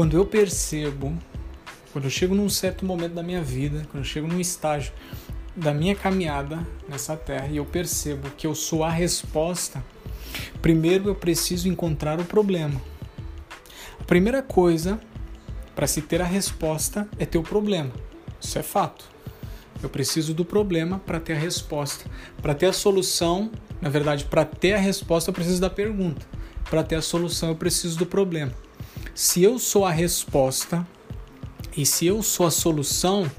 quando eu percebo, quando eu chego num certo momento da minha vida, quando eu chego num estágio da minha caminhada nessa terra e eu percebo que eu sou a resposta, primeiro eu preciso encontrar o problema. A primeira coisa para se ter a resposta é ter o problema. Isso é fato. Eu preciso do problema para ter a resposta. Para ter a solução, na verdade, para ter a resposta, eu preciso da pergunta. Para ter a solução, eu preciso do problema. Se eu sou a resposta e se eu sou a solução,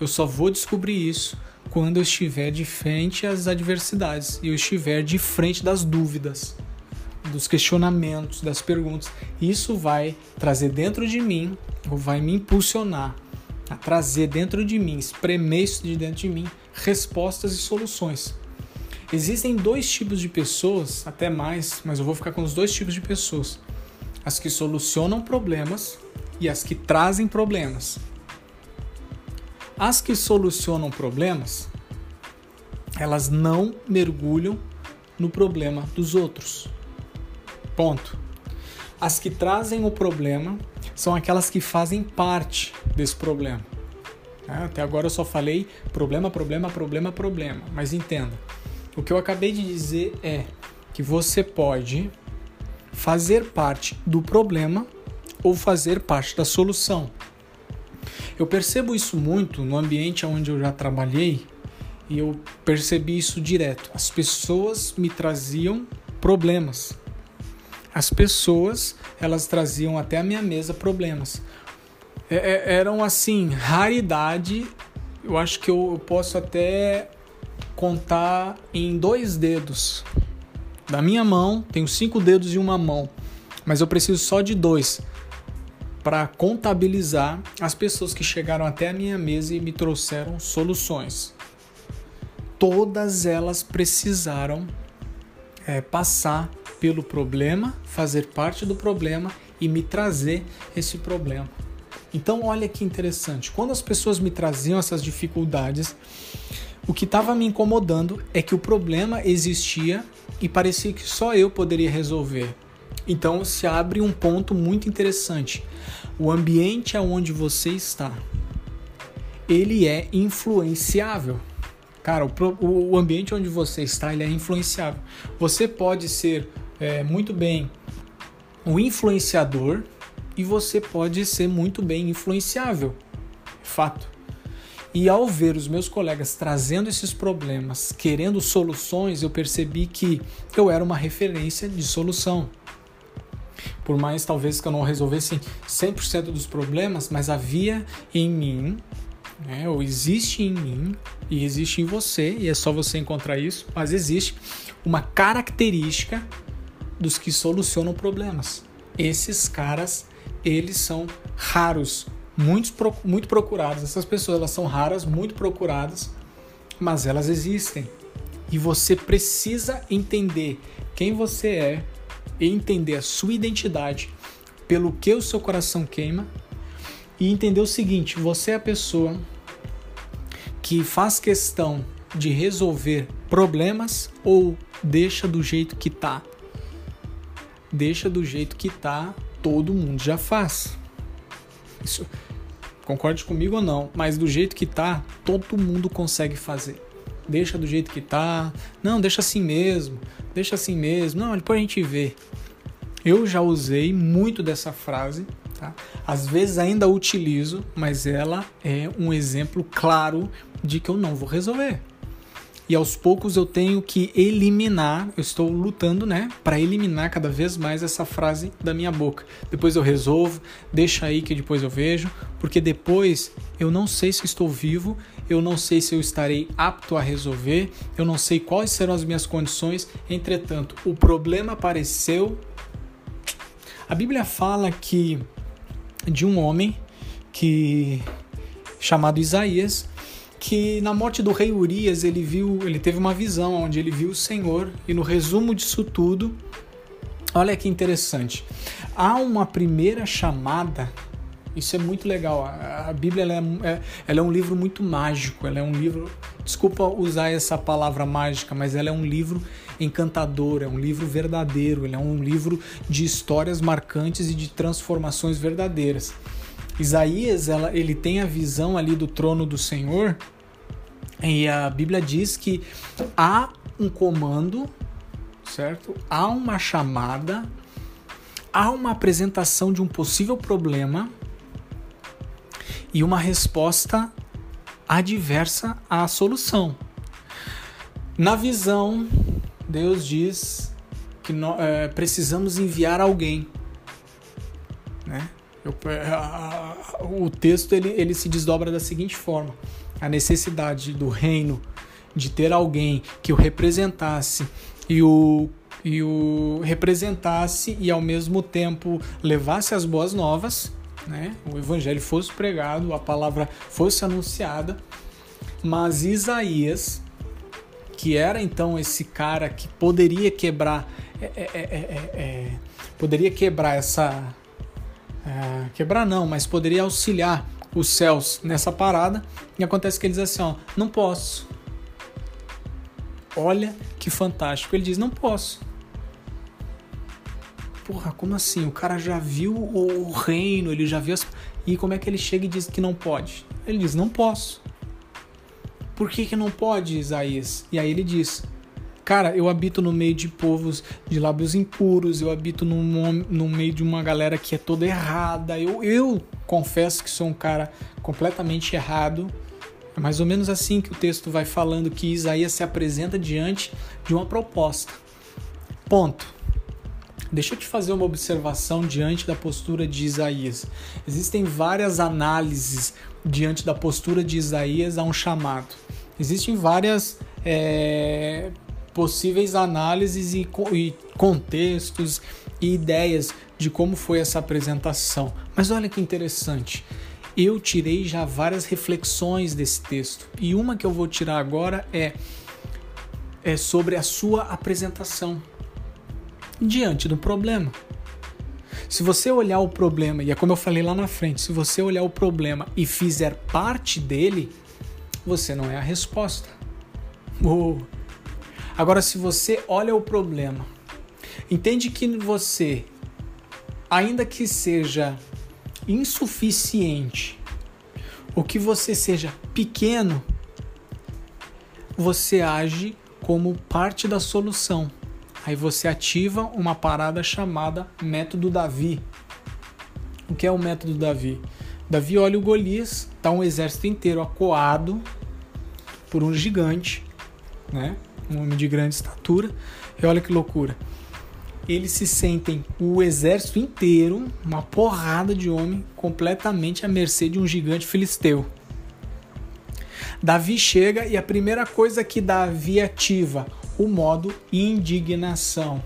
eu só vou descobrir isso quando eu estiver de frente às adversidades e eu estiver de frente das dúvidas, dos questionamentos, das perguntas. Isso vai trazer dentro de mim, ou vai me impulsionar a trazer dentro de mim, espremer isso de dentro de mim, respostas e soluções. Existem dois tipos de pessoas, até mais, mas eu vou ficar com os dois tipos de pessoas: as que solucionam problemas e as que trazem problemas. As que solucionam problemas, elas não mergulham no problema dos outros. Ponto. As que trazem o problema são aquelas que fazem parte desse problema. É, até agora eu só falei problema, problema, problema, problema. Mas entenda, o que eu acabei de dizer é que você pode fazer parte do problema ou fazer parte da solução. Eu percebo isso muito no ambiente onde eu já trabalhei e eu percebi isso direto. As pessoas me traziam problemas. As pessoas, elas traziam até a minha mesa problemas. É, é, eram assim, raridade. Eu acho que eu posso até contar em dois dedos. Da minha mão, tenho cinco dedos e uma mão, mas eu preciso só de dois para contabilizar as pessoas que chegaram até a minha mesa e me trouxeram soluções. Todas elas precisaram é, passar pelo problema, fazer parte do problema e me trazer esse problema. Então, olha que interessante. Quando as pessoas me traziam essas dificuldades, o que estava me incomodando é que o problema existia e parecia que só eu poderia resolver. Então se abre um ponto muito interessante. O ambiente aonde você está, ele é influenciável. Cara, o, o ambiente onde você está, ele é influenciável. Você pode ser é, muito bem o influenciador e você pode ser muito bem influenciável. Fato. E ao ver os meus colegas trazendo esses problemas, querendo soluções, eu percebi que eu era uma referência de solução. Por mais talvez que eu não resolvesse 100% dos problemas, mas havia em mim, né, ou existe em mim, e existe em você, e é só você encontrar isso, mas existe uma característica dos que solucionam problemas. Esses caras, eles são raros, muito, muito procurados. Essas pessoas, elas são raras, muito procuradas, mas elas existem. E você precisa entender quem você é, e entender a sua identidade, pelo que o seu coração queima, e entender o seguinte: você é a pessoa que faz questão de resolver problemas ou deixa do jeito que tá? Deixa do jeito que tá, todo mundo já faz. Isso, concorde comigo ou não, mas do jeito que tá, todo mundo consegue fazer deixa do jeito que tá. Não, deixa assim mesmo. Deixa assim mesmo. Não, depois a gente vê. Eu já usei muito dessa frase, tá? Às vezes ainda utilizo, mas ela é um exemplo claro de que eu não vou resolver e aos poucos eu tenho que eliminar, eu estou lutando, né, para eliminar cada vez mais essa frase da minha boca. Depois eu resolvo, deixa aí que depois eu vejo, porque depois eu não sei se estou vivo, eu não sei se eu estarei apto a resolver, eu não sei quais serão as minhas condições. Entretanto, o problema apareceu. A Bíblia fala que de um homem que chamado Isaías, que na morte do rei Urias ele viu, ele teve uma visão onde ele viu o Senhor e no resumo disso tudo, olha que interessante. Há uma primeira chamada Isso é muito legal. A, Bíblia ela é, é, ela é um livro muito mágico. Ela é um livro. Desculpa usar essa palavra mágica, mas ela é um livro encantador, é um livro verdadeiro, ele é um livro de histórias marcantes e de transformações verdadeiras. Isaías, ela, ele tem a visão ali do trono do Senhor, e a Bíblia diz que há um comando, certo? Há uma chamada, há uma apresentação de um possível problema e uma resposta adversa à solução. Na visão, Deus diz que nós, é, precisamos enviar alguém, né? Eu, é, a, a, o texto ele, ele se desdobra da seguinte forma: a necessidade do reino de ter alguém que o representasse e o e o representasse e ao mesmo tempo levasse as boas novas, né? O evangelho fosse pregado, a palavra fosse anunciada, mas Isaías, que era então esse cara que poderia quebrar, é, é, é, é poderia quebrar essa é, quebrar não, mas poderia auxiliar os céus nessa parada. E acontece que ele diz assim: ó, não posso. Olha que fantástico. Ele diz: não posso. Porra, como assim? O cara já viu o reino, ele já viu as. E como é que ele chega e diz que não pode? Ele diz: não posso. Por que, que não pode, Isaías? E aí ele diz: Cara, eu habito no meio de povos de lábios impuros, eu habito no, no meio de uma galera que é toda errada. Eu, eu confesso que sou um cara completamente errado. É mais ou menos assim que o texto vai falando que Isaías se apresenta diante de uma proposta. Ponto. Deixa eu te fazer uma observação diante da postura de Isaías. Existem várias análises diante da postura de Isaías a um chamado. Existem várias é, possíveis análises e, e contextos e ideias de como foi essa apresentação. Mas olha que interessante. Eu tirei já várias reflexões desse texto e uma que eu vou tirar agora é, é sobre a sua apresentação diante do problema. Se você olhar o problema, e é como eu falei lá na frente, se você olhar o problema e fizer parte dele, você não é a resposta. Oh, Agora, se você olha o problema, entende que você, ainda que seja insuficiente, ou que você seja pequeno, você age como parte da solução. Aí você ativa uma parada chamada método Davi. O que é o método Davi? Davi olha o Golias, tá um exército inteiro acuado por um gigante, né? Um homem de grande estatura. E olha que loucura. Eles se sentem o exército inteiro, uma porrada de homem, completamente à mercê de um gigante filisteu. Davi chega e a primeira coisa que Davi ativa, o modo indignação.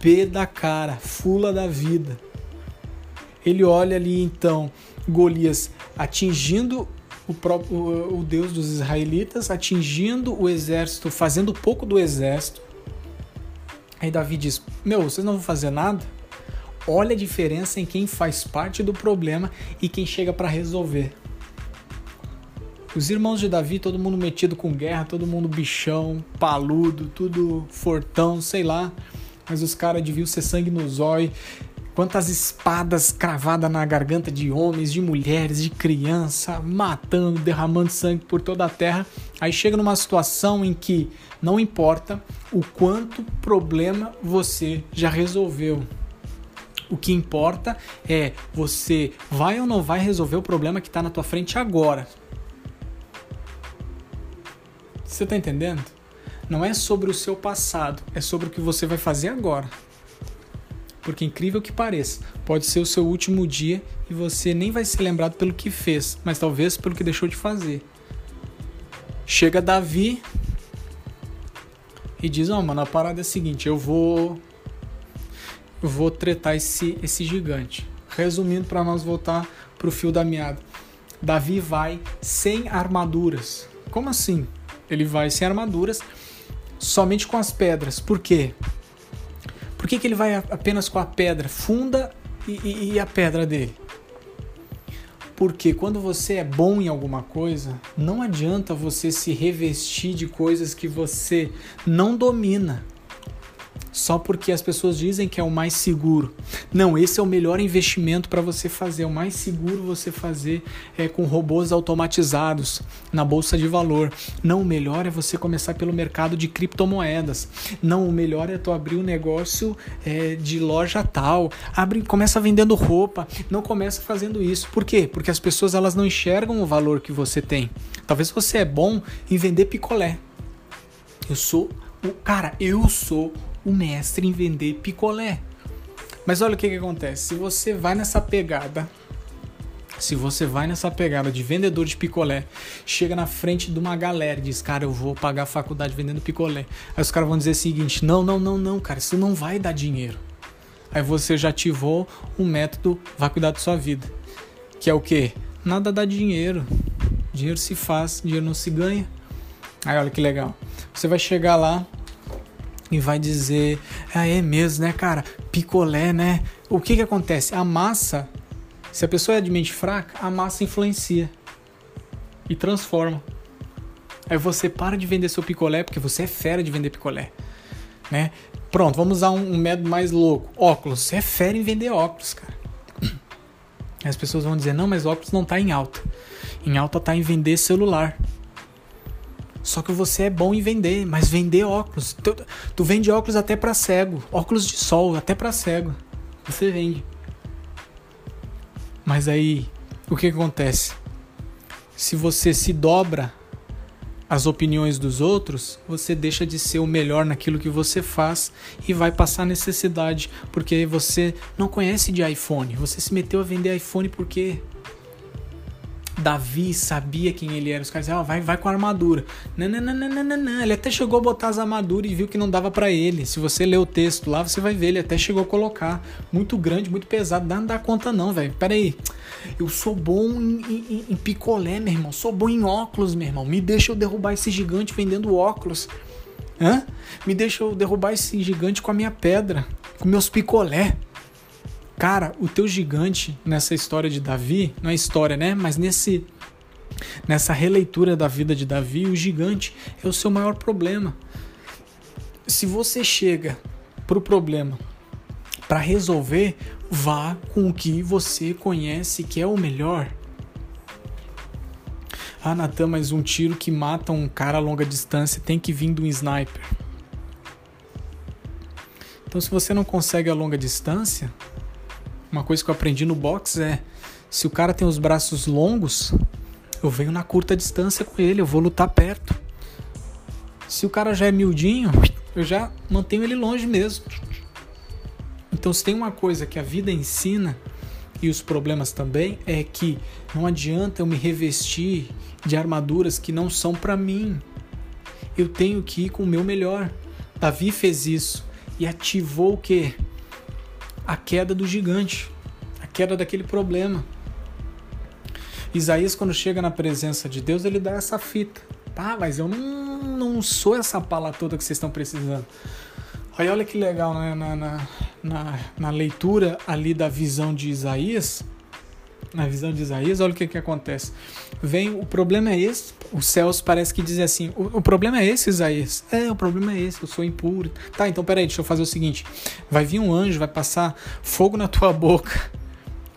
P da cara, fula da vida. Ele olha ali então Golias atingindo o próprio o Deus dos israelitas, atingindo o exército, fazendo pouco do exército. Aí Davi diz: Meu, vocês não vão fazer nada? Olha a diferença em quem faz parte do problema e quem chega para resolver. Os irmãos de Davi, todo mundo metido com guerra, todo mundo bichão, paludo, tudo fortão, sei lá. Mas os caras deviam ser sangue no zóio, Quantas espadas cravadas na garganta de homens, de mulheres, de criança, matando, derramando sangue por toda a terra. Aí chega numa situação em que não importa o quanto problema você já resolveu. O que importa é você vai ou não vai resolver o problema que está na tua frente agora. Você está entendendo? Não é sobre o seu passado, é sobre o que você vai fazer agora. Porque incrível que pareça, pode ser o seu último dia e você nem vai ser lembrado pelo que fez, mas talvez pelo que deixou de fazer. Chega Davi e diz: "Ó, oh, mano, a parada é a seguinte, eu vou eu vou tretar esse esse gigante". Resumindo para nós voltar pro fio da meada. Davi vai sem armaduras. Como assim? Ele vai sem armaduras, somente com as pedras. Por quê? Por que, que ele vai apenas com a pedra? Funda e, e, e a pedra dele? Porque quando você é bom em alguma coisa, não adianta você se revestir de coisas que você não domina só porque as pessoas dizem que é o mais seguro. Não, esse é o melhor investimento para você fazer. O mais seguro você fazer é com robôs automatizados na bolsa de valor. Não, o melhor é você começar pelo mercado de criptomoedas. Não, o melhor é tu abrir um negócio é, de loja tal. Abre, começa vendendo roupa. Não começa fazendo isso. Por quê? Porque as pessoas elas não enxergam o valor que você tem. Talvez você é bom em vender picolé. Eu sou o cara, eu sou o mestre em vender picolé. Mas olha o que, que acontece. Se você vai nessa pegada, se você vai nessa pegada de vendedor de picolé, chega na frente de uma galera e diz, cara, eu vou pagar a faculdade vendendo picolé. Aí os caras vão dizer o seguinte: não, não, não, não, cara, isso não vai dar dinheiro. Aí você já ativou um método, vai cuidar da sua vida. Que é o que? Nada dá dinheiro. Dinheiro se faz, dinheiro não se ganha. Aí olha que legal. Você vai chegar lá, e vai dizer: ah, é mesmo, né, cara? Picolé, né? O que que acontece? A massa, se a pessoa é de mente fraca, a massa influencia e transforma. Aí você para de vender seu picolé porque você é fera de vender picolé, né? Pronto, vamos usar um, um método mais louco. Óculos, você é fera em vender óculos, cara. As pessoas vão dizer: "Não, mas óculos não tá em alta. Em alta tá em vender celular". Só que você é bom em vender, mas vender óculos. Tu, tu vende óculos até para cego, óculos de sol até para cego. Você vende. Mas aí, o que, acontece? Se você se dobra às opiniões dos outros, você deixa de ser o melhor naquilo que você faz e vai passar necessidade, porque você não conhece de iPhone. Você se meteu a vender iPhone porque Davi sabia quem ele era. Os caras diziam, ah, vai, vai com a armadura. Não, não, não, não, não, não. Ele até chegou a botar as armaduras e viu que não dava para ele. Se você ler o texto lá, você vai ver. Ele até chegou a colocar. Muito grande, muito pesado. Não dá conta não, velho. Pera aí. Eu sou bom em, em, em picolé, meu irmão. Sou bom em óculos, meu irmão. Me deixa eu derrubar esse gigante vendendo óculos. Hã? Me deixa eu derrubar esse gigante com a minha pedra. Com meus picolé. Cara, o teu gigante nessa história de Davi, não é história, né? Mas nesse nessa releitura da vida de Davi, o gigante é o seu maior problema. Se você chega pro problema para resolver, vá com o que você conhece que é o melhor. Ah, Natan, mas um tiro que mata um cara a longa distância tem que vir de um sniper. Então, se você não consegue a longa distância, uma coisa que eu aprendi no box é: se o cara tem os braços longos, eu venho na curta distância com ele, eu vou lutar perto. Se o cara já é miudinho, eu já mantenho ele longe mesmo. Então, se tem uma coisa que a vida ensina e os problemas também é que não adianta eu me revestir de armaduras que não são para mim. Eu tenho que ir com o meu melhor. Davi fez isso e ativou o que? A queda do gigante, a queda daquele problema. Isaías, quando chega na presença de Deus, ele dá essa fita. Ah, mas eu não, não sou essa pala toda que vocês estão precisando. Aí olha que legal, né? na, na, na, na leitura ali da visão de Isaías, na visão de Isaías, olha o que, que acontece. Vem, o problema é esse. Os céus parece que dizem assim: o, o, problema é esse, Isaías. É, o problema é esse, eu sou impuro. Tá, então peraí, deixa eu fazer o seguinte: vai vir um anjo, vai passar fogo na tua boca.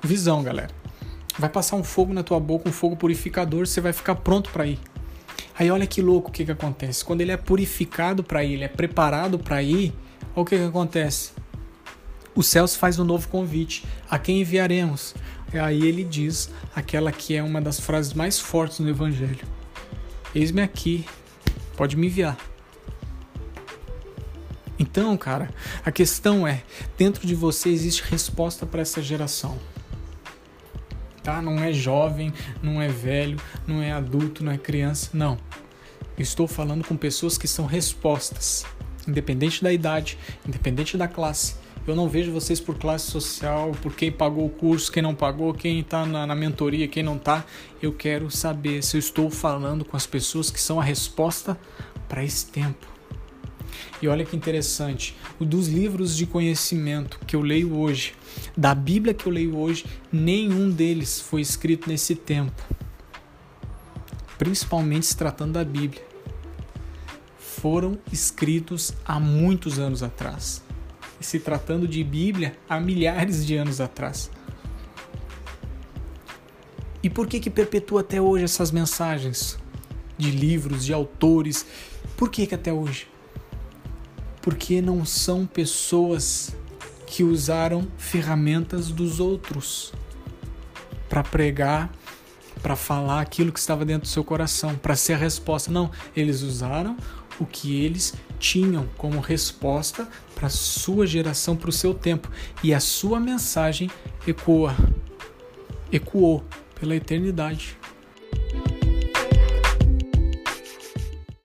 Visão, galera. Vai passar um fogo na tua boca, um fogo purificador, você vai ficar pronto para ir. Aí olha que louco o que, que acontece. Quando ele é purificado para ir, ele é preparado para ir, olha o que, que acontece. Os céus faz um novo convite. A quem enviaremos? Aí ele diz aquela que é uma das frases mais fortes no Evangelho: Eis-me aqui, pode me enviar. Então, cara, a questão é: dentro de você existe resposta para essa geração. Tá? Não é jovem, não é velho, não é adulto, não é criança, não. estou falando com pessoas que são respostas, independente da idade, independente da classe, eu não vejo vocês por classe social, por quem pagou o curso, quem não pagou, quem está na, na, mentoria, quem não está. Eu quero saber se eu estou falando com as pessoas que são a resposta para esse tempo. E olha que interessante, o dos livros de conhecimento que eu leio hoje, da Bíblia que eu leio hoje, nenhum deles foi escrito nesse tempo. Principalmente se tratando da Bíblia. Foram escritos há muitos anos atrás. Se tratando de Bíblia, há milhares de anos atrás. E por que que perpetua até hoje essas mensagens de livros, de autores? Por que que até hoje? Porque não são pessoas que usaram ferramentas dos outros para pregar, para falar aquilo que estava dentro do seu coração, para ser a resposta. Não, eles usaram o que eles tinham como resposta para sua geração, para o seu tempo. E a sua mensagem ecoa, ecoou pela eternidade.